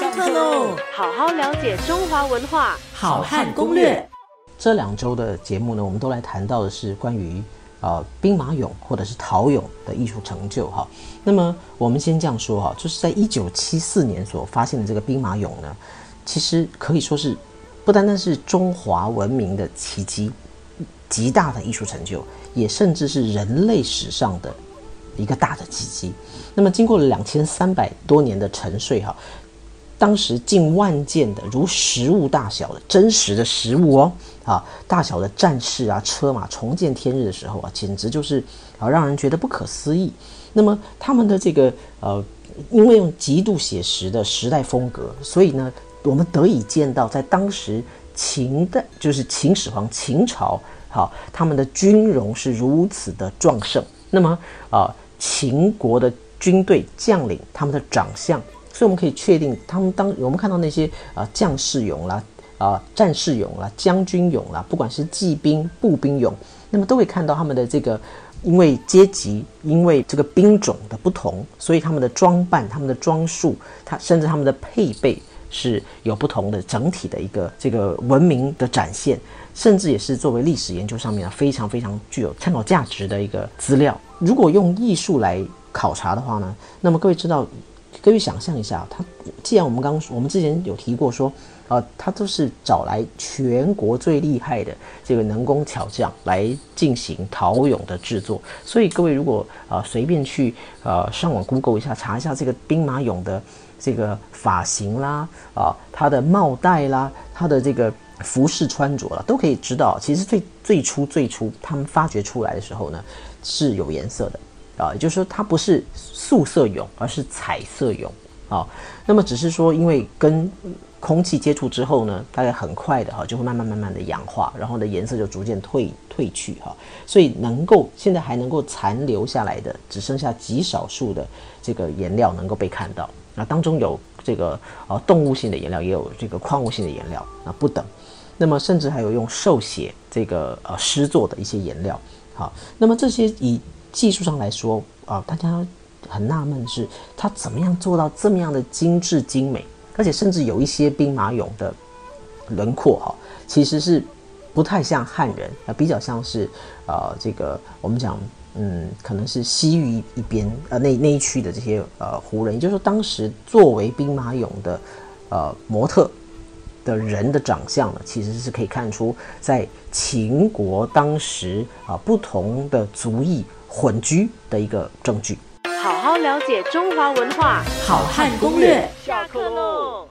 上课喽！好好了解中华文化，好汉攻略。这两周的节目呢，我们都来谈到的是关于呃兵马俑或者是陶俑的艺术成就哈。那么我们先这样说哈，就是在一九七四年所发现的这个兵马俑呢，其实可以说是不单单是中华文明的奇迹，极大的艺术成就，也甚至是人类史上的一个大的奇迹。那么经过了两千三百多年的沉睡哈。当时近万件的如实物大小的真实的实物哦，啊，大小的战士啊、车马重见天日的时候啊，简直就是啊，让人觉得不可思议。那么他们的这个呃，因为用极度写实的时代风格，所以呢，我们得以见到在当时秦的，就是秦始皇秦朝，好，他们的军容是如此的壮盛。那么啊，秦国的军队将领他们的长相。所以我们可以确定，他们当我们看到那些啊将士俑啦、啊战士俑啦、将军俑啦，不管是骑兵、步兵俑，那么都会看到他们的这个，因为阶级、因为这个兵种的不同，所以他们的装扮、他们的装束，他甚至他们的配备是有不同的整体的一个这个文明的展现，甚至也是作为历史研究上面非常非常具有参考价值的一个资料。如果用艺术来考察的话呢，那么各位知道。各位想象一下，他既然我们刚我们之前有提过说，呃，他都是找来全国最厉害的这个能工巧匠来进行陶俑的制作，所以各位如果呃随便去呃上网 Google 一下，查一下这个兵马俑的这个发型啦，啊，他的帽带啦，他的这个服饰穿着了，都可以知道，其实最最初最初他们发掘出来的时候呢，是有颜色的。啊，也就是说，它不是素色俑，而是彩色俑啊。那么，只是说，因为跟空气接触之后呢，大概很快的哈，就会慢慢慢慢的氧化，然后呢，颜色就逐渐褪褪去哈。所以，能够现在还能够残留下来的，只剩下极少数的这个颜料能够被看到。那当中有这个呃动物性的颜料，也有这个矿物性的颜料啊不等。那么，甚至还有用兽血这个呃施作的一些颜料。好，那么这些以技术上来说啊，大家很纳闷是，他怎么样做到这么样的精致精美，而且甚至有一些兵马俑的轮廓哈，其实是不太像汉人啊，比较像是呃这个我们讲嗯，可能是西域一边呃那那一区的这些呃胡人，也就是说当时作为兵马俑的呃模特的人的长相呢，其实是可以看出在秦国当时啊不同的族裔。混居的一个证据。好好了解中华文化，好汉攻略。下课喽。